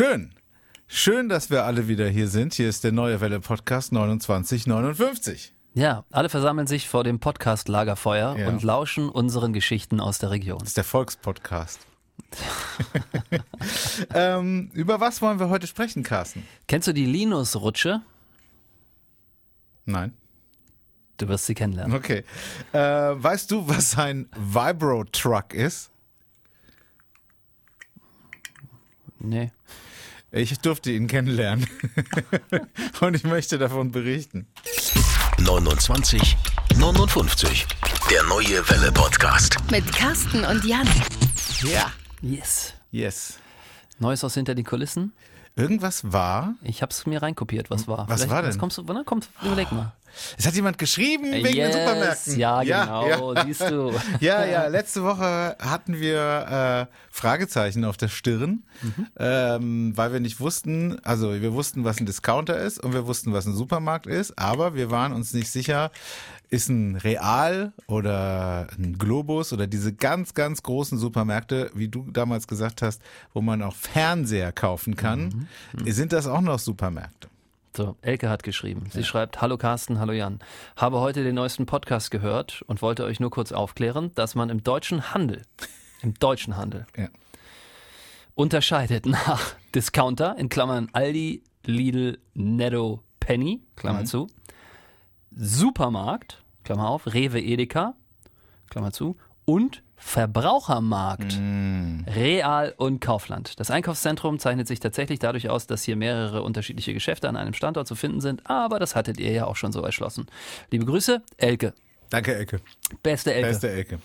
Schön. Schön, dass wir alle wieder hier sind. Hier ist der Neue Welle Podcast 2959. Ja, alle versammeln sich vor dem Podcast Lagerfeuer Ja. und lauschen unseren Geschichten aus der Region. Das ist der Volkspodcast. ähm, über was wollen wir heute sprechen, Carsten? Kennst du die Linus-Rutsche? Nein. Du wirst sie kennenlernen. Okay. Äh, weißt du, was ein Vibro-Truck ist? Nee. Ich durfte ihn kennenlernen. Und ich möchte davon berichten. 29 59. Der neue Welle Podcast. Mit Carsten und Jan. Ja. Yes. Yes. Neues aus hinter den Kulissen? Irgendwas war. Ich hab's mir reinkopiert, was war. Was Vielleicht- war denn? Kommst du, na, komm, überleg mal. Es hat jemand geschrieben wegen den yes, Supermärkten. Ja, genau, ja. siehst du. Ja, ja, letzte Woche hatten wir äh, Fragezeichen auf der Stirn, Mhm. ähm, weil wir nicht wussten, also wir wussten, was ein Discounter ist und wir wussten, was ein Supermarkt ist, aber wir waren uns nicht sicher, ist ein Real oder ein Globus oder diese ganz, ganz großen Supermärkte, wie du damals gesagt hast, wo man auch Fernseher kaufen kann, Mhm. sind das auch noch Supermärkte? So, Elke hat geschrieben. Sie schreibt, hallo Carsten, hallo Jan. Habe heute den neuesten Podcast gehört und wollte euch nur kurz aufklären, dass man im deutschen Handel, im deutschen Handel, Ja. unterscheidet nach Discounter, in Klammern Aldi, Lidl, Netto, Penny, Klammer zu, Supermarkt, Klammer auf, Rewe, Edeka, Klammer zu, und Verbrauchermarkt, Real und Kaufland. Das Einkaufszentrum zeichnet sich tatsächlich dadurch aus, dass hier mehrere unterschiedliche Geschäfte an einem Standort zu finden sind, aber das hattet ihr ja auch schon so erschlossen. Liebe Grüße, Elke. Danke, Elke. Beste Elke. Beste Ecke.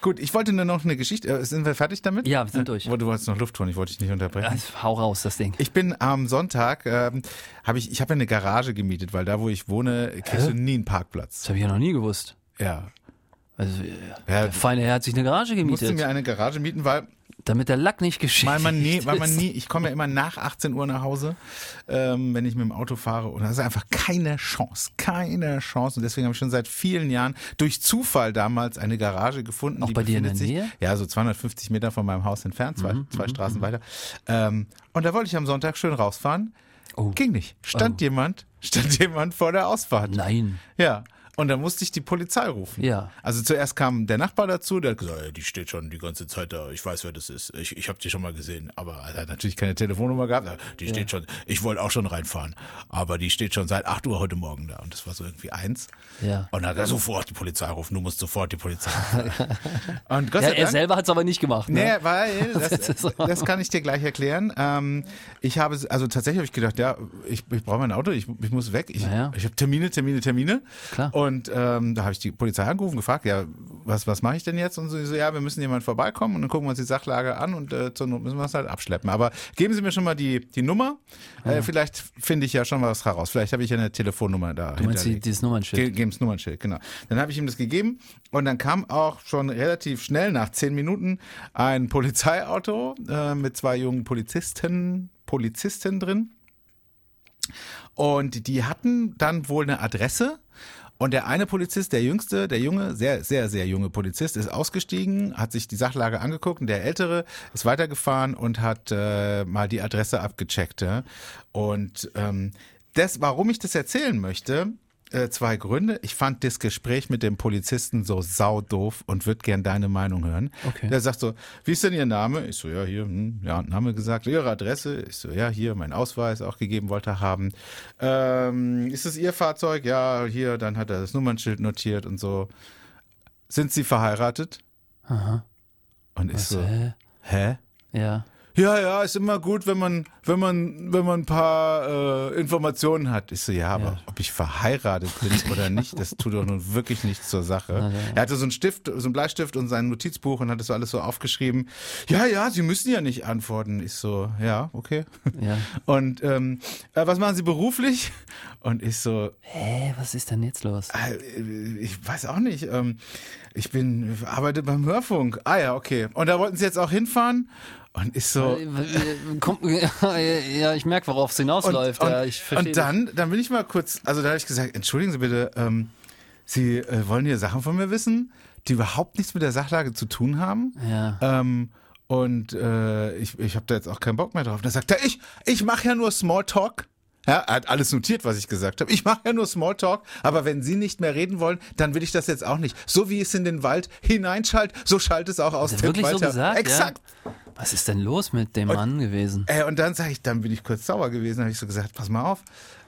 Gut, ich wollte nur noch eine Geschichte. äh, Sind wir fertig damit? Ja, wir sind durch. Äh, Du wolltest noch Luft holen, ich wollte dich nicht unterbrechen. Also, hau raus, das Ding. Ich bin am Sonntag, ähm, habe ich, ich habe eine Garage gemietet, weil da, wo ich wohne, kriegst du nie einen Parkplatz. Das habe ich ja noch nie gewusst. Ja. Also, Ja, der feine Herr hat sich eine Garage Ich musste gemietet, mir eine Garage mieten, weil, damit der Lack nicht geschieht. weil man nie, weil man nie, ich komme ja immer nach 18 Uhr nach Hause, ähm, wenn ich mit dem Auto fahre und das ist einfach keine Chance, keine Chance und deswegen habe ich schon seit vielen Jahren durch Zufall damals eine Garage gefunden. Auch die bei dir in der Nähe? Mhm, Ja, so 250 Meter von meinem Haus entfernt, zwei, zwei Straßen weiter. Ähm, und da wollte ich am Sonntag schön rausfahren. Oh. Ging nicht. Stand jemand, stand jemand vor der Ausfahrt. Nein. Ja. Und dann musste ich die Polizei rufen. Ja. Also zuerst kam der Nachbar dazu, der hat gesagt, "Ja, die steht schon die ganze Zeit da, ich weiß, wer das ist. Ich, ich habe die schon mal gesehen. Aber er hat natürlich keine Telefonnummer gehabt. Ja, Die steht schon, ich wollte auch schon reinfahren. Aber die steht schon seit 8 Uhr heute Morgen da. Und das war so irgendwie eins. Ja. Und dann hat er sofort die Polizei rufen, du musst sofort die Polizei rufen. Und Gott Ja, sei er selber hat es aber nicht gemacht. Ne? Nee, weil, das, Das kann ich dir gleich erklären. Ähm, ich habe, also tatsächlich habe ich gedacht, ja, ich, ich brauche mein Auto, ich, ich muss weg. Ich, Naja. ich habe Termine, Termine, Termine. Klar. Und ähm, da habe ich die Polizei angerufen, gefragt, ja, was, was mache ich denn jetzt? Und so, so, ja, wir müssen jemand vorbeikommen und dann gucken wir uns die Sachlage an und äh, zur Not müssen wir es halt abschleppen. Aber geben Sie mir schon mal die, die Nummer. Äh, vielleicht finde ich ja schon was heraus. Vielleicht habe ich ja eine Telefonnummer da. Du meinst die, dieses Nummernschild? Ge geben's Nummernschild, genau. Dann habe ich ihm das gegeben und dann kam auch schon relativ schnell, nach zehn Minuten, ein Polizeiauto äh, mit zwei jungen Polizisten, Polizisten drin. Und die hatten dann wohl eine Adresse. Und der eine Polizist, der jüngste, der junge, sehr, sehr, sehr junge Polizist, ist ausgestiegen, hat sich die Sachlage angeguckt und der ältere ist weitergefahren und hat äh, mal die Adresse abgecheckt. Ja? Und ähm, das, warum ich das erzählen möchte, äh, zwei Gründe. Ich fand das Gespräch mit dem Polizisten so saudoof und würde gern deine Meinung hören. Okay. Der sagt so, wie ist denn Ihr Name? Ich so, ja, hier, hm, ja, Name gesagt. Ihre Adresse? Ich so, ja, hier, mein Ausweis auch gegeben, wollte haben. Ähm, ist es Ihr Fahrzeug? Ja, hier, dann hat er das Nummernschild notiert und so. Sind Sie verheiratet? Aha. Und ich Was, so, hä? hä? Ja. Ja, ja, ist immer gut, wenn man, wenn man, wenn man ein paar äh, Informationen hat. Ich so, ja, aber Ja. ob ich verheiratet bin oder nicht, das tut doch nun wirklich nichts zur Sache. Er hatte so einen Stift, so einen Bleistift und sein Notizbuch und hat das so alles so aufgeschrieben. Ja, ja, Sie müssen ja nicht antworten. Ich so, ja, okay. Ja. Und ähm, äh, was machen Sie beruflich? Und ich so, Hä, was ist denn jetzt los? äh, ich weiß auch nicht. Ähm, ich bin, arbeite beim Hörfunk. Ah ja, okay. Und da wollten Sie jetzt auch hinfahren? Und ich so, Äh, ja, ich merke, worauf es hinausläuft. Und, ja, und, ich verstehe und dann, dann bin ich mal kurz, also da habe ich gesagt, entschuldigen Sie bitte, ähm, Sie äh, wollen hier Sachen von mir wissen, die überhaupt nichts mit der Sachlage zu tun haben. Ja. Ähm, Und äh, ich, ich habe da jetzt auch keinen Bock mehr drauf. Und dann sagt er, ich, ich mache ja nur Smalltalk. Ja, er hat alles notiert, was ich gesagt habe. Ich mache ja nur Smalltalk, aber wenn Sie nicht mehr reden wollen, dann will ich das jetzt auch nicht. So wie es in den Wald hineinschallt, so schallt es auch aus dem wirklich weiter. so gesagt? Exakt. Ja. Was ist denn los mit dem Mann gewesen? Äh, und dann sage ich, dann bin ich kurz sauer gewesen, habe ich so gesagt, pass mal auf.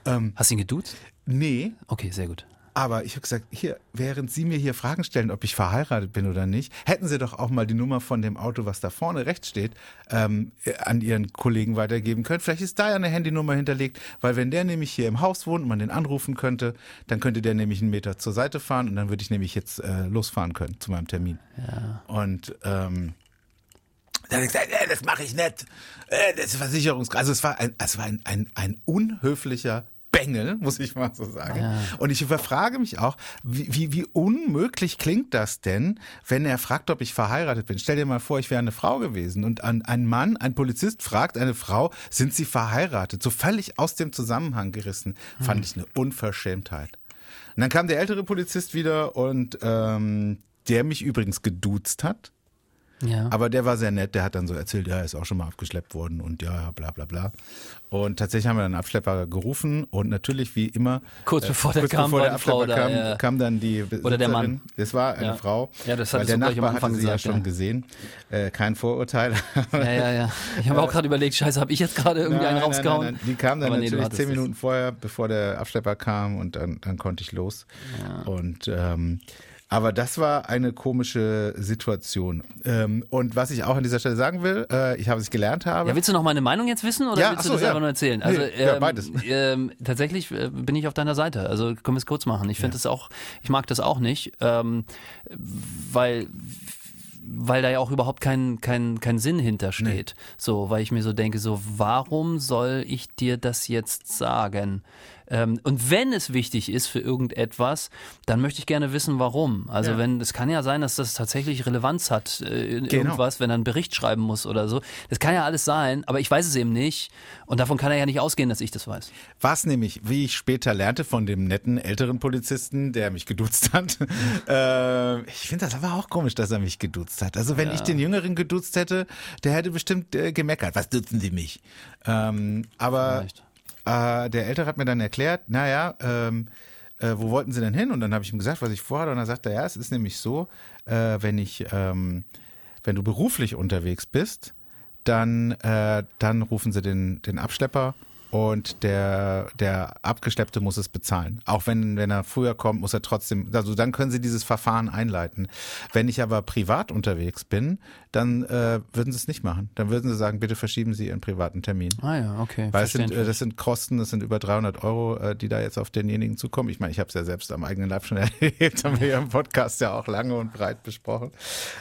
Ähm, Hast du ihn geduzt? nee, Okay, sehr gut. aber ich habe gesagt, hier, während Sie mir hier Fragen stellen, ob ich verheiratet bin oder nicht, hätten Sie doch auch mal die Nummer von dem Auto, was da vorne rechts steht, ähm, äh, an Ihren Kollegen weitergeben können. Vielleicht ist da ja eine Handynummer hinterlegt, weil wenn der nämlich hier im Haus wohnt und man den anrufen könnte, dann könnte der nämlich einen Meter zur Seite fahren und dann würde ich nämlich jetzt äh, losfahren können zu meinem Termin. Ja. Und ähm, dann habe ich gesagt, äh, das mache ich nicht. Äh, das ist Versicherungs... Also es war ein, es war ein, ein, ein unhöflicher Bengel, muss ich mal so sagen. Ja. Und ich überfrage mich auch, wie, wie, wie unmöglich klingt das denn, wenn er fragt, ob ich verheiratet bin? Stell dir mal vor, ich wäre eine Frau gewesen und ein, ein Mann, ein Polizist fragt eine Frau, sind sie verheiratet? So völlig aus dem Zusammenhang gerissen. Fand ich eine Unverschämtheit. Und dann kam der ältere Polizist wieder und ähm, der mich übrigens geduzt hat. Ja. Aber der war sehr nett, der hat dann so erzählt, ja, er ist auch schon mal abgeschleppt worden und ja, ja, bla bla bla. Und tatsächlich haben wir dann einen Abschlepper gerufen und natürlich wie immer. Kurz bevor der kurz kam, bevor der Abschlepper da, kam, ja. kam dann die Oder der Mann. Besitzerin. Das war eine Ja. Frau. Ja, das hattest der Nachbar hatte sie ja gesagt, schon ja. gesehen. Äh, kein Vorurteil. ja, ja, ja. Ich habe auch gerade überlegt, scheiße, habe ich jetzt gerade irgendwie einen Nein, nein, rausgehauen? nein, nein. Die kam dann Aber nee, natürlich hattest zehn. Minuten vorher, bevor der Abschlepper kam und dann, dann konnte ich los. Und ähm, aber das war eine komische Situation. Ähm, und was ich auch an dieser Stelle sagen will, äh, ich habe es gelernt habe. Ja, willst du noch meine Meinung jetzt wissen oder Ja, willst ach du das ja. einfach nur erzählen? Nee, Also ja, ähm, beides. Ähm, tatsächlich äh, bin ich auf deiner Seite. Also können wir es kurz machen. Ich finde es auch, ich mag das auch nicht, ähm, weil weil da ja auch überhaupt kein, kein, kein Sinn hintersteht. So, weil ich mir so denke, so, warum soll ich dir das jetzt sagen? Ähm, und wenn es wichtig ist für irgendetwas, dann möchte ich gerne wissen, warum. Also Ja. wenn, es kann ja sein, dass das tatsächlich Relevanz hat, äh, in Genau. irgendwas, wenn er einen Bericht schreiben muss oder so. Das kann ja alles sein, aber ich weiß es eben nicht. Und davon kann er ja nicht ausgehen, dass ich das weiß. Was nämlich, wie ich später lernte von dem netten älteren Polizisten, der mich geduzt hat. äh, ich finde das aber auch komisch, dass er mich geduzt hat. Also wenn ich den Jüngeren geduzt hätte, der hätte bestimmt äh, gemeckert. Was duzen Sie mich? Ähm, aber Vielleicht. Äh, der Ältere hat mir dann erklärt, naja, ähm, äh, wo wollten Sie denn hin? Und dann habe ich ihm gesagt, was ich vorhatte. Und dann sagte er, ja, es ist nämlich so, äh, wenn ich, ähm, wenn du beruflich unterwegs bist, dann, äh, dann rufen sie den, den Abschlepper und der, der Abgeschleppte muss es bezahlen. Auch wenn, wenn er früher kommt, muss er trotzdem, also dann können sie dieses Verfahren einleiten. Wenn ich aber privat unterwegs bin, dann äh, würden sie es nicht machen. Dann würden sie sagen, bitte verschieben Sie Ihren privaten Termin. Ah ja, okay. Weil es sind, äh, das sind Kosten, das sind über 300 Euro, äh, die da jetzt auf denjenigen zukommen. Ich meine, ich habe es ja selbst am eigenen Leib schon erlebt, haben wir ja im Podcast ja auch lange und breit besprochen.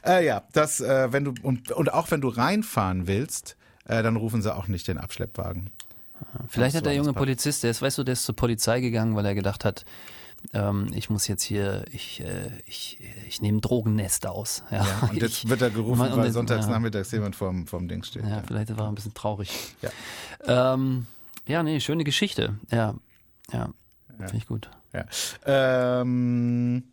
Äh, ja, das, äh, wenn du und, und auch wenn du reinfahren willst, äh, dann rufen sie auch nicht den Abschleppwagen. Vielleicht hat der junge. Polizist, der ist, weißt du, der ist zur Polizei gegangen, weil er gedacht hat, ähm, ich muss jetzt hier, ich, äh, ich, ich nehme ein Drogennest aus. Ja, Ja, und jetzt ich, wird er gerufen, und weil sonntags ja. nachmittags jemand vorm, vorm Ding steht. Ja, Ja. vielleicht war er ein bisschen traurig. Ja. Ähm, ja, nee, schöne Geschichte. Ja, ja, finde ich gut. Ja. Ähm,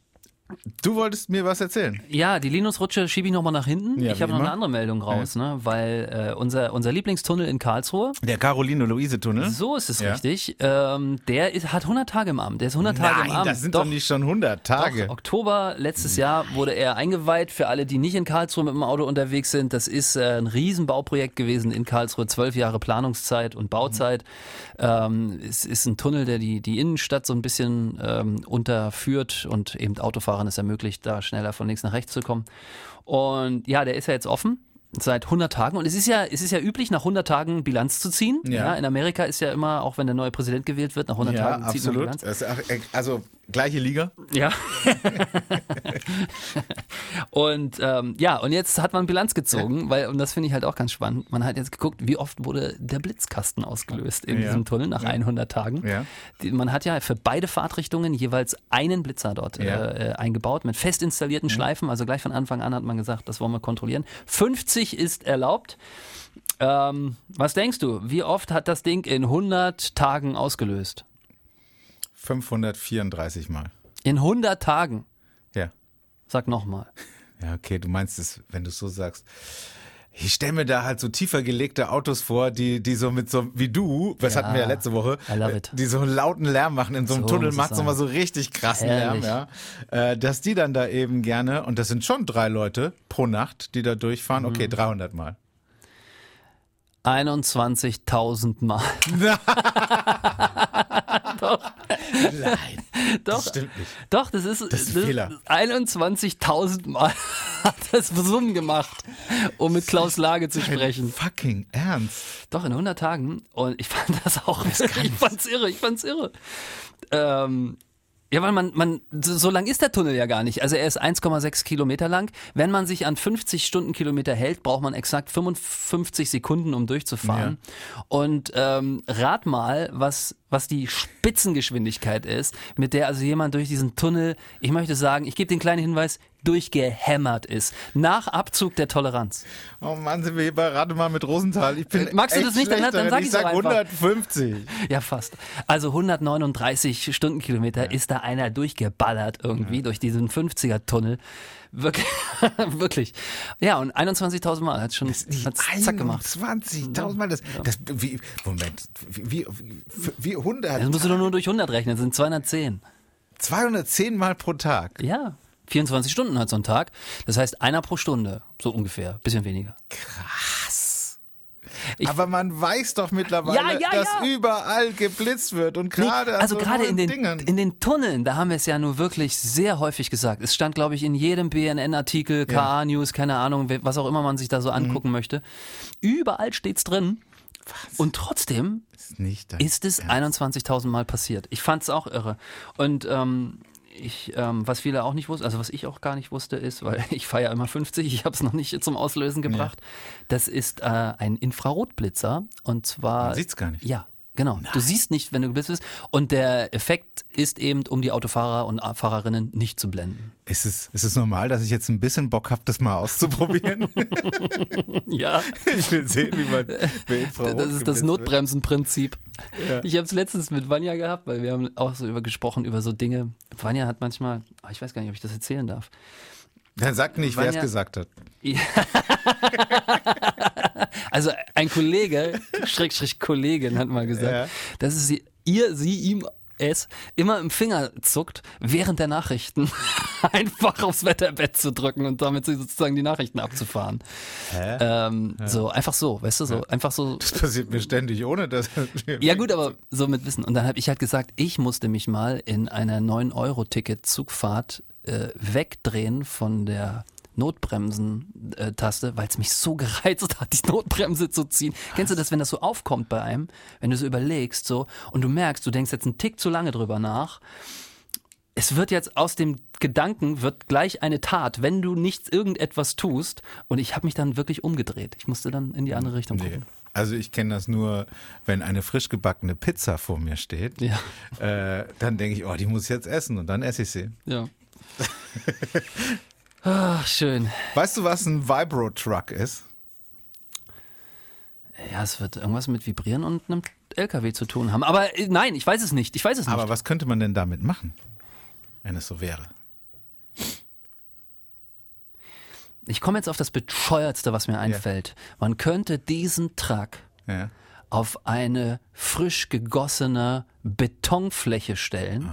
du wolltest mir was erzählen. Ja, die Linus-Rutsche schiebe ich nochmal nach hinten. Ja, ich habe noch eine andere Meldung raus, ne? weil äh, unser, unser Lieblingstunnel in Karlsruhe, Der Caroline-Luise-Tunnel. so ist es Ja. richtig, ähm, der ist, hat 100 Tage im Amt. Der ist 100 Tage im Nein, Amt. das sind doch, nicht schon 100 Tage. Doch, Oktober letztes Jahr wurde er eingeweiht. Für alle, die nicht in Karlsruhe mit dem Auto unterwegs sind, das ist äh, ein Riesenbauprojekt gewesen in Karlsruhe. Zwölf Jahre Planungszeit und Bauzeit. Ähm, es ist ein Tunnel, der die, die Innenstadt so ein bisschen ähm, unterführt und eben Autofahrern es ermöglicht, da schneller von links nach rechts zu kommen. Und ja, der ist ja jetzt offen. Seit 100 Tagen. Und es ist ja, es ist ja üblich, nach 100 Tagen Bilanz zu ziehen. Ja. in Amerika ist ja immer, auch wenn der neue Präsident gewählt wird, nach 100 Ja, Tagen zieht man absolut. Bilanz. Ist auch, äh, also gleiche Liga. Ja. und ähm, ja, und jetzt hat man Bilanz gezogen, weil, und das finde ich halt auch ganz spannend, man hat jetzt geguckt, wie oft wurde der Blitzkasten ausgelöst in Ja. diesem Tunnel nach 100 Tagen. Ja. Die, man hat ja für beide Fahrtrichtungen jeweils einen Blitzer dort Ja. Äh, äh, eingebaut mit fest installierten Schleifen, also gleich von Anfang an hat man gesagt, das wollen wir kontrollieren. 50 ist erlaubt. Ähm, was denkst du, wie oft hat das Ding in 100 Tagen ausgelöst? 534 Mal. In 100 Tagen. Ja. Sag nochmal. Ja, okay, du meinst es, wenn du es so sagst. Ich stelle mir da halt so tiefer gelegte Autos vor, die, die so mit so, wie du, das Ja, hatten wir ja letzte Woche, die so einen lauten Lärm machen. In so einem So Tunnel macht es immer so richtig krassen Herrlich. Lärm, ja. Äh, dass die dann da eben gerne, und das sind schon drei Leute pro Nacht, die da durchfahren, Mhm. okay, 300 Mal. 21.000 Mal. Nein, Doch, stimmt nicht. doch, das ist, Das ist ein Fehler. 21.000 Mal hat das Summen gemacht, um mit Klaus Lage zu sprechen. Fucking ernst. Doch, in 100 Tagen. Und ich fand das auch, ich fand's irre, ich fand's irre. Ähm, ja, weil man, man, so lang ist der Tunnel ja gar nicht. Also er ist 1,6 Kilometer lang. Wenn man sich an 50 Stundenkilometer hält, braucht man exakt 55 Sekunden, um durchzufahren. Und ähm, rat mal, was, was die Spitzengeschwindigkeit ist, mit der also jemand durch diesen Tunnel, ich möchte sagen, ich gebe den kleinen Hinweis, durchgehämmert ist. Nach Abzug der Toleranz. Oh Mann, sind wir hier bei Rate mal mit Rosenthal. Ich bin Äh, magst du das nicht? Dann- dann sag ich doch sag einfach. 150. Ja, fast. Also 139 Stundenkilometer ist da einer durchgeballert irgendwie durch diesen 50er-Tunnel. Wirklich, wirklich. Ja, und 21.000 Mal hat schon hat's zack gemacht. 20.000 Mal. Das, das, wie, Moment, wie, wie, wie 100, Das musst du doch nur durch 100 rechnen, das sind 210. 210 Mal pro Tag. Ja, 24 Stunden hat so ein Tag. Das heißt einer pro Stunde, so ungefähr, bisschen weniger. Ich- Aber man weiß doch mittlerweile, Ja, ja, dass ja. überall geblitzt wird und gerade an also so gerade in den, Dingen. in den Tunneln, da haben wir es ja nur wirklich sehr häufig gesagt. Es stand, glaube ich, in jedem BNN-Artikel, KA News, keine Ahnung, was auch immer man sich da so angucken möchte. Überall steht's drin. Und trotzdem ist ist es 21.000 Mal passiert. Ich fand es auch irre. Und ähm, ich, ähm, was viele auch nicht wussten, also was ich auch gar nicht wusste, ist, weil ich ja immer 50, ich habe es noch nicht zum Auslösen gebracht. Das ist äh, ein Infrarotblitzer und zwar. Man sieht's gar nicht. Ja, genau. Du siehst nicht, wenn du geblitzt bist. Und der Effekt ist eben, um die Autofahrer und Fahrerinnen nicht zu blenden. Ist es, ist es normal, dass ich jetzt ein bisschen Bock habe, das mal auszuprobieren? Ja. ich will sehen, wie man Infrarot Das ist das. Notbremsenprinzip. Ja. Ich habe es letztens mit Vanja gehabt, weil wir haben auch so über gesprochen über so Dinge. Vanja hat manchmal, ah, ich weiß gar nicht, ob ich das erzählen darf. Dann sag nicht, wer es Vanja- gesagt hat. Also ein Kollege, Schrägstrich Kollegin hat mal gesagt, Ja. dass es sie, ihr, sie, ihm, es immer im Finger zuckt, während der Nachrichten einfach aufs Wetterbett zu drücken und damit sozusagen die Nachrichten abzufahren. Ähm, So, einfach so, weißt du, so, einfach so. Das passiert mir ständig, ohne dass. Ja gut, aber so mit Wissen. Und dann habe ich halt gesagt, ich musste mich mal in einer 9-Euro-Ticket-Zugfahrt äh, wegdrehen von der Notbremsen-Taste, weil es mich so gereizt hat, die Notbremse zu ziehen. Kennst du das, wenn das so aufkommt bei einem, wenn du so überlegst so und du merkst, du denkst jetzt einen Tick zu lange drüber nach. Es wird jetzt aus dem Gedanken wird gleich eine Tat, wenn du nicht irgendetwas tust. Und ich habe mich dann wirklich umgedreht. Ich musste dann in die andere Richtung Nee. gucken. Also ich kenne das nur, wenn eine frisch gebackene Pizza vor mir steht, Ja. äh, dann denke ich, oh, die muss ich jetzt essen und dann esse ich sie. Ja. Ach, schön. Weißt du, was ein Vibro-Truck ist? Ja, es wird irgendwas mit Vibrieren und einem LKW zu tun haben. Aber äh, nein, ich weiß es nicht. Ich weiß es nicht. Aber was könnte man denn damit machen, wenn es so wäre? ich komme jetzt auf das Bescheuertste, was mir einfällt. Man könnte diesen Truck Ja. auf eine frisch gegossene Betonfläche stellen.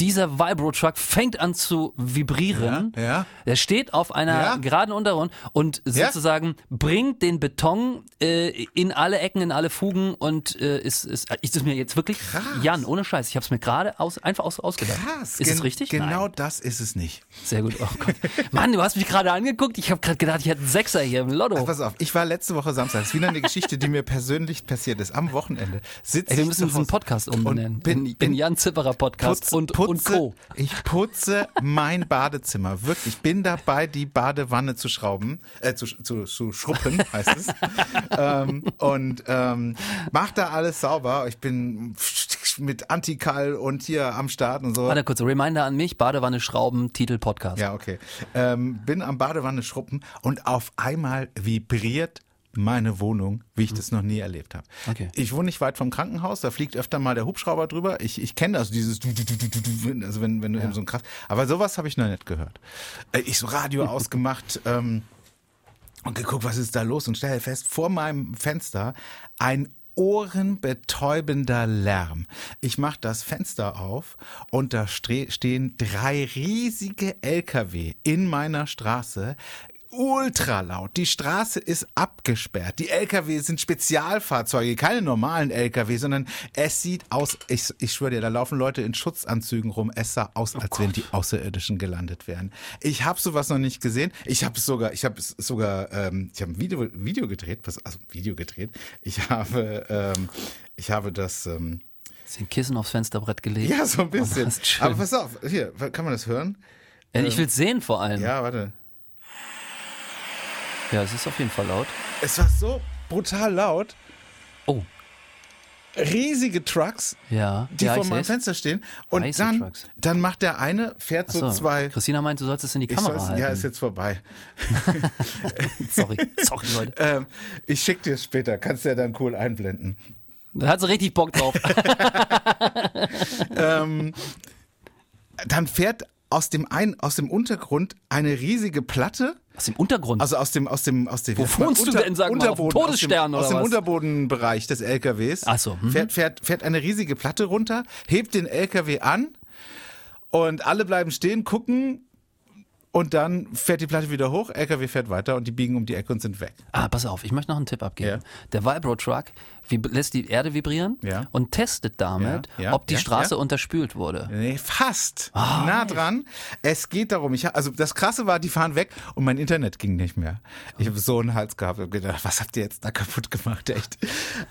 Dieser Vibro-Truck fängt an zu vibrieren. Ja, ja. Er steht auf einer Ja. geraden Untergrund und sozusagen bringt den Beton äh, in alle Ecken, in alle Fugen und äh, ist, ist, ist es mir jetzt wirklich, Krass. Jan, ohne Scheiß, ich habe es mir gerade aus, einfach aus, ausgedacht. Krass. Ist es gen- richtig? Genau Nein. das ist es nicht. Sehr gut. Oh Gott. Mann, du hast mich gerade angeguct. Ich habe gerade gedacht, ich hätte einen Sechser hier im Lotto. Ach, pass auf, ich war letzte Woche Samstag. Das ist wieder eine Geschichte, die mir persönlich passiert ist. Am Wochenende sitze Ey, wir ich müssen diesen Podcast umbenennen. bin, in, bin in Jan Zipperer Podcast putz- und putze. Ich putze mein Badezimmer. Wirklich. Ich bin dabei, die Badewanne zu schrauben, äh, zu, zu, zu schruppen, heißt es. ähm, und ähm, mach da alles sauber. Ich bin mit Antikal und hier am Start und so. Warte kurz, Reminder an mich, Badewanne Schrauben, Titel Podcast. Ja, okay. Ähm, bin am Badewanne schruppen und auf einmal vibriert meine Wohnung, wie ich das noch nie erlebt habe. Okay. Ich wohne nicht weit vom Krankenhaus, da fliegt öfter mal der Hubschrauber drüber. Ich, ich kenne das, dieses, also wenn, wenn du eben so ein krass, aber sowas habe ich noch nicht gehört. Äh, Ich so Radio ausgemacht, ähm, und geguckt, was ist da los und stelle fest, vor meinem Fenster ein ohrenbetäubender Lärm. Ich mache das Fenster auf und da stehen drei riesige LKW in meiner Straße, ultra laut. Die Straße ist abgesperrt. Die LKW sind Spezialfahrzeuge, keine normalen LKW, sondern es sieht aus, ich, ich schwöre dir, da laufen Leute in Schutzanzügen rum. Es sah aus, oh als wenn die Außerirdischen gelandet wären. Ich habe sowas noch nicht gesehen. Ich habe sogar, ich habe sogar, ähm, ich habe ein Video, Video gedreht, also Video gedreht. Ich habe, ähm, ich habe das. Ähm, ein Kissen aufs Fensterbrett gelegt? Ja, so ein bisschen. Oh, Aber pass auf, hier, kann man das hören? Ja, ich will sehen vor allem. Ja, warte. Ja, es ist auf jeden Fall laut. Es war so brutal laut. Oh. Riesige Trucks, ja, die ja, vor meinem Fenster stehen. Und Weiße dann, Trucks. dann macht der eine, fährt so, so, zwei. Christina meint, du sollst es in die Kamera halten. Ja, ist jetzt vorbei. sorry, sorry, Leute. Ähm, ich schick dir es später, kannst du ja dann cool einblenden. Da hat sie richtig Bock drauf. ähm, dann fährt aus dem, ein, aus dem Untergrund eine riesige Platte aus dem Untergrund? Also aus dem, aus dem, aus dem. Wo wohnst du denn, sag mal, auf Todesstern aus dem, oder aus dem Unterbodenbereich des LKWs. Ach so. Mhm. Fährt, fährt, fährt eine riesige Platte runter, hebt den LKW an und alle bleiben stehen, gucken, und dann fährt die Platte wieder hoch, LKW fährt weiter und die biegen um die Ecke und sind weg. Ah, pass auf, ich möchte noch einen Tipp abgeben. Ja. Der Vibro Truck lässt die Erde vibrieren ja. und testet damit, ja, ob die Straße unterspült wurde. Nee, fast. Oh, nah dran. Es geht darum, ich, also das Krasse war, die fahren weg und mein Internet ging nicht mehr. Ich habe so einen Hals gehabt und gedacht, was habt ihr jetzt da kaputt gemacht, echt?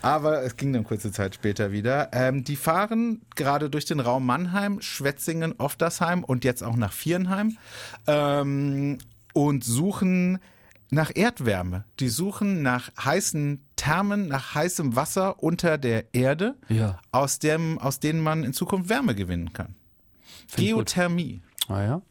Aber es ging dann kurze Zeit später wieder. Ähm, die fahren gerade durch den Raum Mannheim, Schwetzingen, Oftersheim und jetzt auch nach Vierenheim ähm, und suchen nach Erdwärme. Die suchen nach heißen Thermen, nach heißem Wasser unter der Erde, ja. aus, dem, aus denen man in Zukunft Wärme gewinnen kann. Find Geothermie. Ah ja.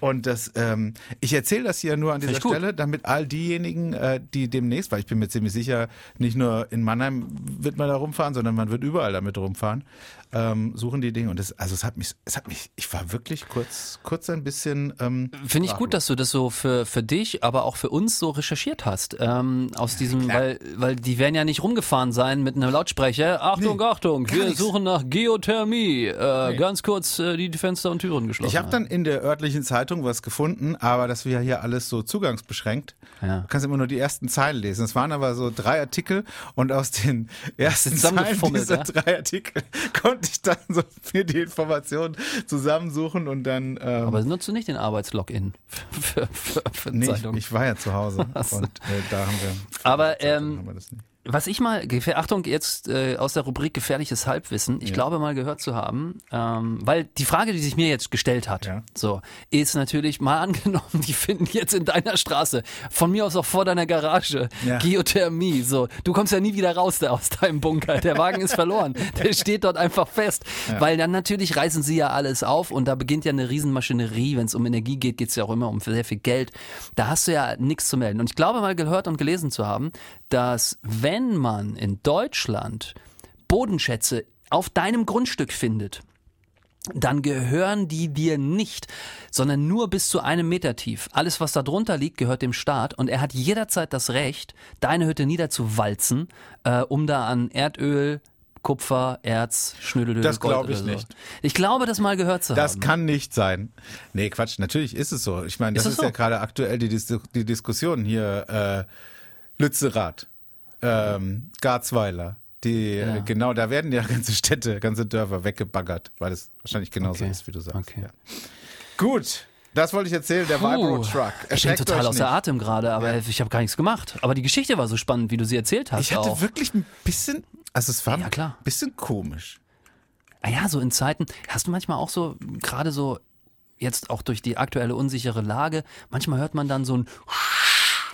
Und das, ähm, ich erzähle das hier nur an dieser Stelle, damit all diejenigen, äh, die demnächst, weil ich bin mir ziemlich sicher, nicht nur in Mannheim wird man da rumfahren, sondern man wird überall damit rumfahren, ähm, suchen die Dinge. Und das, also es hat mich, es hat mich, ich war wirklich kurz, kurz ein bisschen. Ähm, Finde ich gut, dass du das so für für dich, aber auch für uns so recherchiert hast. Ähm, aus diesem, Klar. weil weil die werden ja nicht rumgefahren sein mit einem Lautsprecher. Achtung, nee, Achtung, wir nichts. suchen nach Geothermie. Äh, nee. Ganz kurz äh, die Fenster und Türen geschlossen. Ich habe dann in der örtlichen Zeitung was gefunden, aber das wäre hier alles so zugangsbeschränkt. Ja. Du kannst immer nur die ersten Zeilen lesen. Es waren aber so drei Artikel und aus den ersten Zeilen dieser ja? drei Artikel konnte ich dann so mir die Informationen zusammensuchen und dann. Ähm, aber nutzt du nicht den Arbeitslogin für, für, für nee, ich, ich, war ja zu Hause und äh, da haben wir. Aber ähm, haben wir das nicht was ich mal, Achtung, jetzt äh, aus der Rubrik gefährliches Halbwissen, ich ja. glaube mal gehört zu haben, ähm, weil die Frage, die sich mir jetzt gestellt hat, ja. so, ist natürlich mal angenommen, die finden jetzt in deiner Straße, von mir aus auch vor deiner Garage, ja. Geothermie, so, du kommst ja nie wieder raus da aus deinem Bunker, der Wagen ist verloren, der steht dort einfach fest, weil dann natürlich reißen sie ja alles auf und da beginnt ja eine Riesenmaschinerie, wenn es um Energie geht, geht es ja auch immer um sehr viel Geld, da hast du ja nichts zu melden. Und ich glaube mal gehört und gelesen zu haben, dass wenn man in Deutschland Bodenschätze auf deinem Grundstück findet, dann gehören die dir nicht, sondern nur bis zu einem Meter tief. Alles, was da drunter liegt, gehört dem Staat und er hat jederzeit das Recht, deine Hütte niederzuwalzen, äh, um da an Erdöl, Kupfer, Erz, Schnödel, Das glaube ich so. nicht. Ich glaube, das mal gehört zu das haben. Das kann nicht sein. Nee, Quatsch, natürlich ist es so. Ich meine, das ist, ist so? ja gerade aktuell die, die Diskussion hier, äh, Lützerath ähm, Garzweiler. Die, ja. äh, genau, da werden ja ganze Städte, ganze Dörfer weggebaggert, weil es wahrscheinlich genauso okay. ist, wie du sagst. Okay. Ja. Gut, das wollte ich erzählen, der Vibro Truck. Ich bin total aus der Atem gerade, aber ja. ich habe gar nichts gemacht. Aber die Geschichte war so spannend, wie du sie erzählt hast. Ich hatte auch. wirklich ein bisschen, also es war ja, klar. ein bisschen komisch. Ah ja, so in Zeiten, hast du manchmal auch so, gerade so, jetzt auch durch die aktuelle unsichere Lage, manchmal hört man dann so ein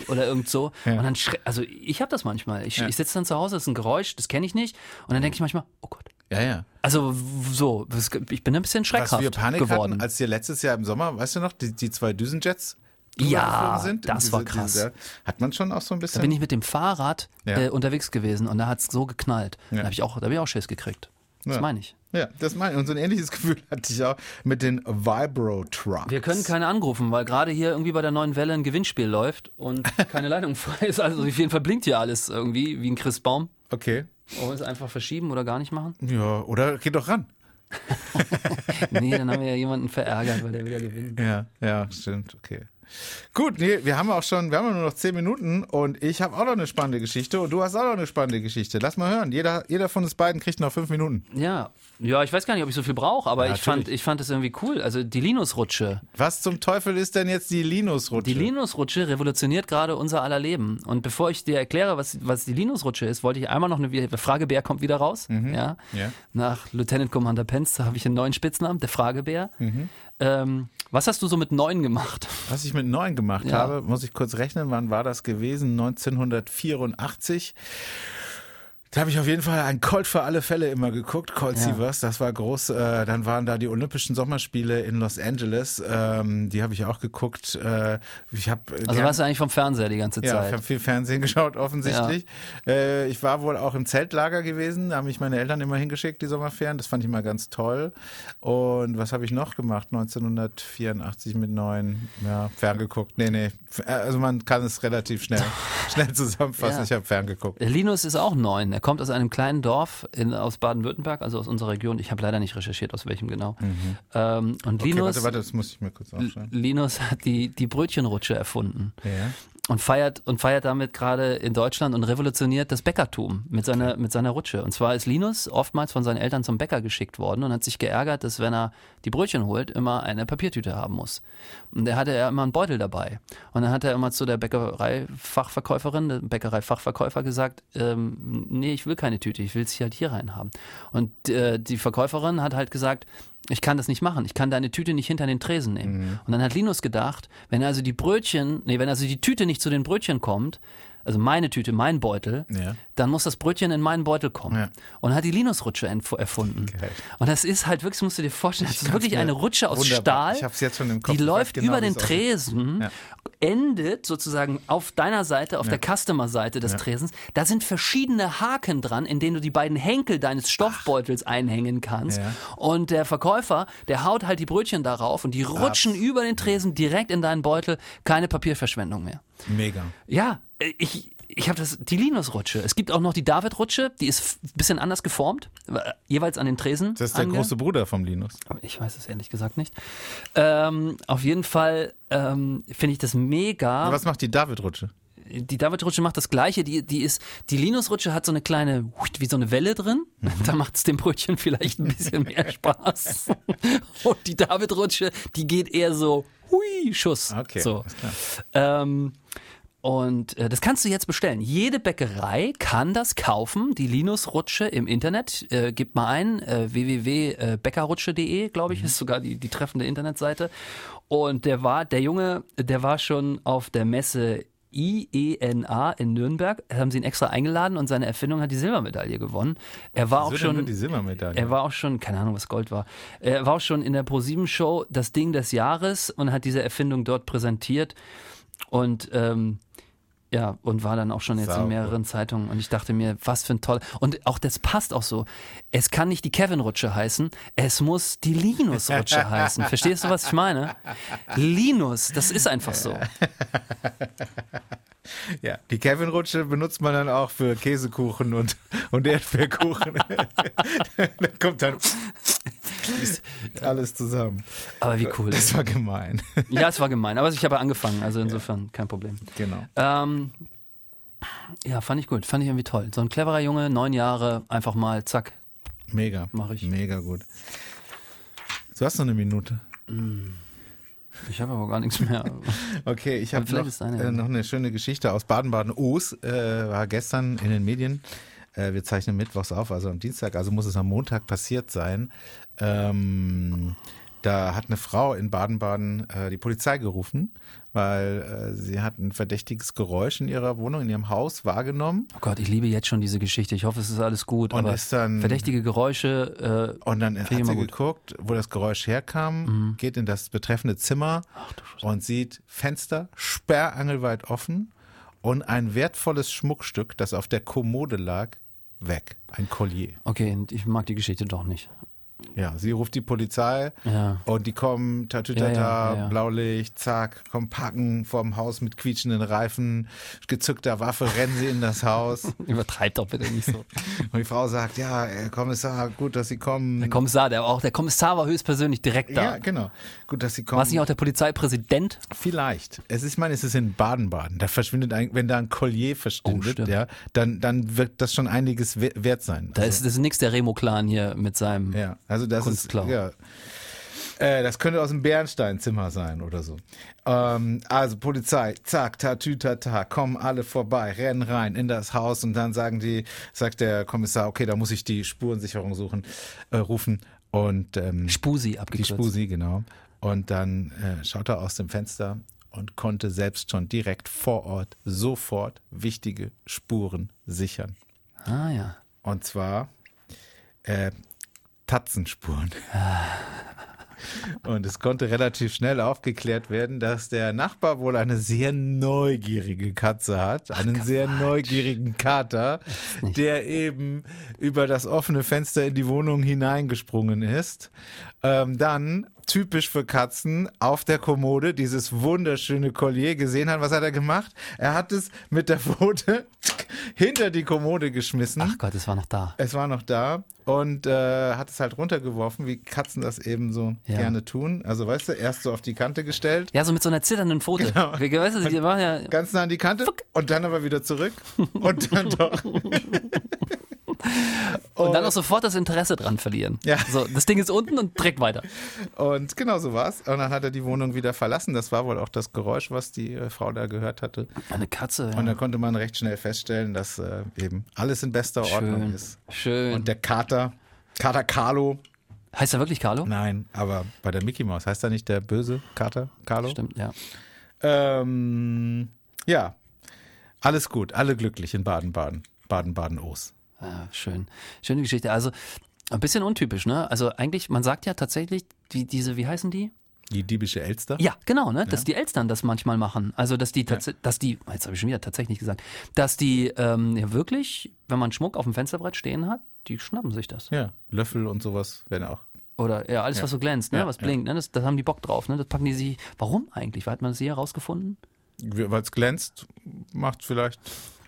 oder irgend so. Ja. Und dann also ich habe das manchmal. Ich, ja. ich sitze dann zu Hause, das ist ein Geräusch, das kenne ich nicht. Und dann denke ich manchmal, oh Gott. Ja, ja. Also so, ich bin ein bisschen schreckhaft Was wir Panik geworden. Hatten, als dir letztes Jahr im Sommer, weißt du noch, die, die zwei Düsenjets ja, sind. das diese, war krass. Diese, hat man schon auch so ein bisschen. Da bin ich mit dem Fahrrad ja. äh, unterwegs gewesen und da hat es so geknallt. Ja. Da habe ich, auch, hab ich auch Schiss gekriegt. Das Ja. meine ich. Ja, das meine ich. Und so ein ähnliches Gefühl hatte ich auch mit den Vibro-Trucks. Wir können keine anrufen, weil gerade hier irgendwie bei der neuen Welle ein Gewinnspiel läuft und keine Leitung frei ist. Also auf jeden Fall blinkt hier alles irgendwie wie ein Christbaum. Okay. Wollen wir es einfach verschieben oder gar nicht machen? Ja, oder geh doch ran. Nee, dann haben wir ja jemanden verärgert, weil der wieder gewinnt. Ja, ja, stimmt, okay. Gut, nee, wir haben auch schon, wir haben nur noch zehn Minuten und ich habe auch noch eine spannende Geschichte und du hast auch noch eine spannende Geschichte. Lass mal hören. Jeder, jeder von uns beiden kriegt noch fünf Minuten. Ja, ja, ich weiß gar nicht, ob ich so viel brauche, aber Ja, ich fand, ich fand es irgendwie cool. Also die Linus-Rutsche. Was zum Teufel ist denn jetzt die Linus-Rutsche? Die Linus-Rutsche revolutioniert gerade unser aller Leben. Und bevor ich dir erkläre, was, was die Linus-Rutsche ist, wollte ich einmal noch eine Fragebär kommt wieder raus. Ja. Ja. Nach Lieutenant Commander Pence habe ich einen neuen Spitznamen, der Fragebär. Ähm, was hast du so mit neun gemacht? Was ich mit neun gemacht Ja. habe, muss ich kurz rechnen, wann war das gewesen? 1984. Da habe ich auf jeden Fall ein Colt für alle Fälle immer geguckt, Colt Ja. Sievers, das war groß. Äh, dann waren da die Olympischen Sommerspiele in Los Angeles, ähm, die habe ich auch geguckt. Äh, ich habe Also warst du eigentlich vom Fernseher die ganze ja, ich Zeit. habe viel Fernsehen geschaut, offensichtlich. Äh, ich war wohl auch im Zeltlager gewesen, da haben mich meine Eltern immer hingeschickt, die Sommerferien. Das fand ich immer ganz toll. Und was habe ich noch gemacht? 1984 mit neun, ja, ferngeguckt. Nee, nee, F- also man kann es relativ schnell, schnell zusammenfassen. Ja. Ich habe ferngeguckt. Linus ist auch neun. Er kommt aus einem kleinen Dorf in, aus Baden-Württemberg, also aus unserer Region. Ich habe leider nicht recherchiert, aus welchem genau. Ähm, und Mhm. Okay, Linus, warte, warte, das muss ich mir kurz aufschreiben. Linus hat die, die Brötchenrutsche erfunden. Ja. Und feiert und feiert damit gerade in Deutschland und revolutioniert das Bäckertum mit seiner mit seiner Rutsche. Und zwar ist Linus oftmals von seinen Eltern zum Bäcker geschickt worden und hat sich geärgert, dass wenn er die Brötchen holt, immer eine Papiertüte haben muss. Und da hatte er immer einen Beutel dabei. Und dann hat er immer zu der Bäckereifachverkäuferin, der Bäckereifachverkäufer gesagt, ähm, nee, ich will keine Tüte, ich will sie halt hier rein haben. Und äh, die Verkäuferin hat halt gesagt, ich kann das nicht machen. Ich kann deine Tüte nicht hinter den Tresen nehmen. Und dann hat Linus gedacht, wenn also die Brötchen, nee, wenn also die Tüte nicht zu den Brötchen kommt, also meine Tüte, mein Beutel, Ja. dann muss das Brötchen in meinen Beutel kommen. Ja. Und hat die Linus-Rutsche erfunden. Geil. Und das ist halt wirklich, musst du dir vorstellen, das ist wirklich eine Rutsche aus wunderbar. Stahl. Ich hab's jetzt schon im Kopf. Die Ich läuft genau, über den. Tresen, Ja. endet sozusagen auf deiner Seite, auf der Customer-Seite des Tresens. Da sind verschiedene Haken dran, in denen du die beiden Henkel deines Stoffbeutels einhängen kannst. Und der Verkäufer, der haut halt die Brötchen darauf und die rutschen über den Tresen direkt in deinen Beutel. Keine Papierverschwendung mehr. Mega. Ja, ich, ich habe das, die Linus-Rutsche. Es gibt auch noch die David-Rutsche, die ist ein bisschen anders geformt, jeweils an den Tresen. Das ist der ange- große Bruder vom Linus. ich weiß es ehrlich gesagt nicht. Ähm, auf jeden Fall ähm, finde ich das mega. Was macht die David-Rutsche? Die David-Rutsche macht das Gleiche. Die, die ist, die Linus-Rutsche hat so eine kleine, wie so eine Welle drin. Mhm. Da macht es dem Brötchen vielleicht ein bisschen mehr Spaß. Und die David-Rutsche, die geht eher so, hui, Schuss. Okay, so. alles klar. Ähm, und äh, das kannst du jetzt bestellen. Jede Bäckerei kann das kaufen, die Linus-Rutsche im Internet. Äh, gib mal ein, äh, www.bäckerrutsche.de, glaube ich, ist sogar die, die treffende Internetseite. Und der war, der Junge, der war schon auf der Messe IENA in Nürnberg, haben sie ihn extra eingeladen und seine Erfindung hat die Silbermedaille gewonnen. Er war auch schon die Silbermedaille. er war auch schon, keine Ahnung, was Gold war. Er war auch schon in der Pro7-Show das Ding des Jahres und hat diese Erfindung dort präsentiert. Und ähm, ja, und war dann auch schon jetzt Sau in mehreren Zeitungen. Und ich dachte mir, was für ein toller. Und auch das passt auch so. Es kann nicht die Kevin-Rutsche heißen, es muss die Linus-Rutsche heißen. Verstehst du, was ich meine? Linus, das ist einfach so. Ja, die Kevin-Rutsche benutzt man dann auch für Käsekuchen und, und Erdbeerkuchen. da kommt dann alles zusammen. Aber wie cool. Das war gemein. Ja, es war gemein. Aber ich habe angefangen, also insofern kein Problem. Genau. Ähm, ja, fand ich gut, fand ich irgendwie toll. So ein cleverer Junge, neun Jahre, einfach mal zack. Mega. Mach ich. Mega gut. Du hast noch eine Minute. Ich habe aber gar nichts mehr. Okay, ich habe noch, eine- äh, noch eine schöne Geschichte aus Baden-Baden-Oos. Äh, war gestern in den Medien. Äh, wir zeichnen mittwochs auf, also am Dienstag, also muss es am Montag passiert sein. Ähm, da hat eine Frau in Baden-Baden äh, die Polizei gerufen, weil äh, sie hat ein verdächtiges Geräusch in ihrer Wohnung, in ihrem Haus wahrgenommen. Oh Gott, ich liebe jetzt schon diese Geschichte. Ich hoffe, es ist alles gut. Und aber ist dann- verdächtige Geräusche. Äh, Und dann hat sie gut. Mhm. geguckt, wo das Geräusch herkam, geht in das betreffende Zimmer und sieht Fenster sperrangelweit offen und ein wertvolles Schmuckstück, das auf der Kommode lag, weg. Ein Collier. Okay, ich mag die Geschichte doch nicht. Ja, sie ruft die Polizei Ja. und die kommen, tatütata, Ja, ja. Blaulicht, zack, kommen packen vorm Haus mit quietschenden Reifen, gezückter Waffe, rennen sie in das Haus. Übertreibt doch bitte nicht so. Und die Frau sagt, ja, Herr Kommissar, gut, dass Sie kommen. Der Kommissar, der auch, der Kommissar war höchstpersönlich direkt da. ja, genau. Gut, dass Sie kommen. War es nicht auch der Polizeipräsident? Vielleicht. Es ist, ich meine, es ist in Baden-Baden. Da verschwindet ein, wenn da ein Collier Oh, verschwindet, stimmt. ja, dann, dann wird das schon einiges we- wert sein. Da ist, das ist nix der Remo-Clan hier mit seinem. Ja, also das Kunstklau. ist, ja. Äh, das könnte aus dem Bernsteinzimmer sein oder so. Ähm, also Polizei, zack, tatü, tata, kommen alle vorbei, rennen rein in das Haus und dann sagen die, sagt der Kommissar, okay, da muss ich die Spurensicherung suchen, äh, rufen und ähm, Spusi die abgekürzt. Spusi, genau. Und dann äh, schaut er aus dem Fenster und konnte selbst schon direkt vor Ort sofort wichtige Spuren sichern. Ah ja. Und zwar äh, Tatzenspuren. Und es konnte relativ schnell aufgeklärt werden, dass der Nachbar wohl eine sehr neugierige Katze hat, einen sehr neugierigen Kater, der eben über das offene Fenster in die Wohnung hineingesprungen ist. Ähm, dann, typisch für Katzen, auf der Kommode dieses wunderschöne Collier gesehen hat. Was hat er gemacht? Er hat es mit der Pfote hinter die Kommode geschmissen. Ach Gott, es war noch da. Es war noch da und äh, hat es halt runtergeworfen, wie Katzen das eben so Ja. gerne tun. Also weißt du, erst so auf die Kante gestellt, Ja, so mit so einer zitternden Pfote. Genau. Weißt du, die waren ja. ganz nah an die Kante und dann aber wieder zurück und dann doch. Und dann auch sofort das Interesse dran verlieren. Ja. So, das Ding ist unten und direkt weiter. Und genau so war's. Und dann hat er die Wohnung wieder verlassen. Das war wohl auch das Geräusch, was die äh, Frau da gehört hatte. Eine Katze. Und Ja. dann konnte man recht schnell feststellen, dass äh, eben alles in bester Ordnung Schön. ist. Schön. Und der Kater, Kater Carlo, heißt er wirklich Carlo? nein, aber bei der Mickey Mouse heißt er nicht der böse Kater Carlo? Stimmt, ja. Ähm, ja, alles gut, alle glücklich in Baden-Baden. Baden-Baden-Os. Ja. Schön. Schöne Geschichte. Also, ein bisschen untypisch, ne? Also, eigentlich, man sagt ja tatsächlich, die, diese, wie heißen die? Die diebische Elster? Ja, genau, ne? Dass die Elstern das manchmal machen. Also, dass die tatsächlich, dass die, jetzt habe ich schon wieder tatsächlich gesagt, dass die ähm, ja wirklich, wenn man Schmuck auf dem Fensterbrett stehen hat, die schnappen sich das. Ja, Löffel und sowas werden auch. Oder ja, alles, was so glänzt, ne? Ja, was ja. blinkt, ne? Das, das haben die Bock drauf, ne? Das packen die sich. Warum eigentlich? Hat man das hier herausgefunden? Weil es glänzt, macht vielleicht.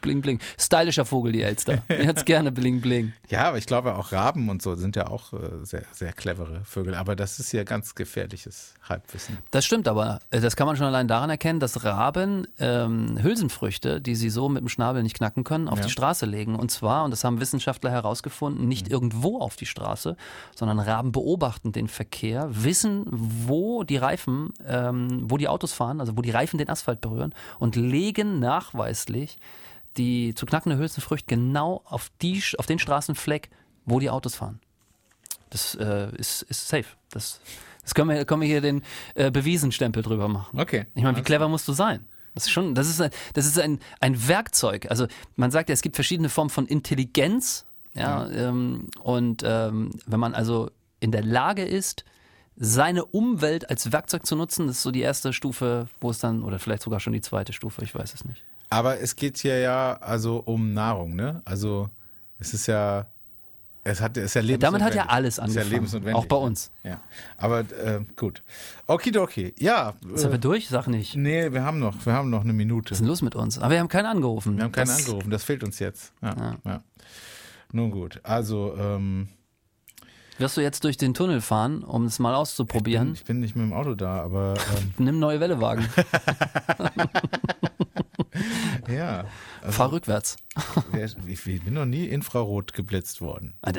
Bling, bling. Stylischer Vogel, die Elster. Die hat's gerne bling, bling. Ja, aber ich glaube auch Raben und so sind ja auch äh, sehr, sehr clevere Vögel. Aber das ist ja ganz gefährliches Halbwissen. Das stimmt aber. Äh, Das kann man schon allein daran erkennen, dass Raben ähm, Hülsenfrüchte, die sie so mit dem Schnabel nicht knacken können, auf Ja. die Straße legen. Und zwar, und das haben Wissenschaftler herausgefunden, nicht irgendwo auf die Straße, sondern Raben beobachten den Verkehr, wissen, wo die Reifen, ähm, wo die Autos fahren, also wo die Reifen den Asphalt berühren und legen nachweislich die zu knackende Hülsenfrüchte genau auf, die, auf den Straßenfleck, wo die Autos fahren. Das äh, ist, ist safe. Das, das können, wir, können wir hier den äh, Bewiesenstempel drüber machen. Okay. Ich meine, wie clever musst du sein? Das ist schon, das ist, ein, das ist ein, ein Werkzeug. Also man sagt ja, es gibt verschiedene Formen von Intelligenz. Ja, Ähm, und ähm, wenn man also in der Lage ist, seine Umwelt als Werkzeug zu nutzen, das ist so die erste Stufe, wo es dann, oder vielleicht sogar schon die zweite Stufe, ich weiß es nicht. Aber es geht hier ja also um Nahrung, ne? Also es ist ja, es hat, es ist ja lebensnotwendig. Damit hat ja alles Ist ja angefangen. lebensnotwendig. Auch bei uns. Ja, aber äh, gut. Okidoki, ja. Sind Äh, wir durch? Sag nicht. Was nee, wir haben noch, wir haben noch eine Minute. ist denn los mit uns? Aber wir haben keinen angerufen. Wir haben keinen Das- angerufen, das fehlt uns jetzt. Ja, ja. Nun gut, also ähm, Wirst du jetzt durch den Tunnel fahren, um es mal auszuprobieren? ich bin nicht mit dem Auto da, aber ähm, Nimm neue Wellewagen. ja. Also, Fahr rückwärts. ich, bin noch nie Infrarot geblitzt worden. Ah,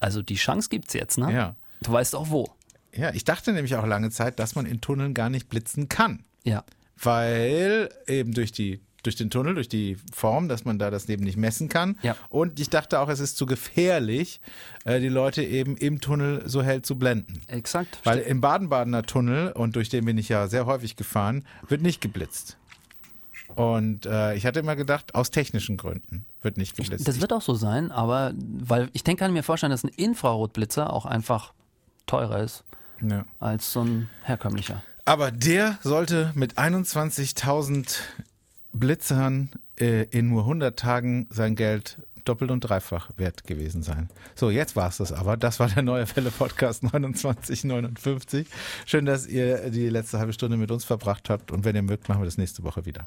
Also die Chance gibt's jetzt, ne? Ja. Du weißt auch wo. Ja, ich dachte nämlich auch lange Zeit, dass man in Tunneln gar nicht blitzen kann. Ja. weil eben durch die durch den Tunnel, durch die Form, dass man da das Leben nicht messen kann. Ja. Und ich dachte auch, es ist zu gefährlich, äh, die Leute eben im Tunnel so hell zu blenden. Exakt. Weil im Baden-Badener Tunnel, und durch den bin ich ja sehr häufig gefahren, wird nicht geblitzt. Und äh, ich hatte immer gedacht, aus technischen Gründen wird nicht geblitzt. das wird auch so sein, aber weil ich denke, kann mir vorstellen, dass ein Infrarotblitzer auch einfach teurer ist ja. als so ein herkömmlicher. Aber der sollte mit 21.000 Blitzern äh, in nur 100 Tagen sein Geld doppelt und dreifach wert gewesen sein. So, jetzt war es das aber. Das war der neue Fälle Podcast 2959. Schön, dass ihr die letzte halbe Stunde mit uns verbracht habt und wenn ihr mögt, machen wir das nächste Woche wieder.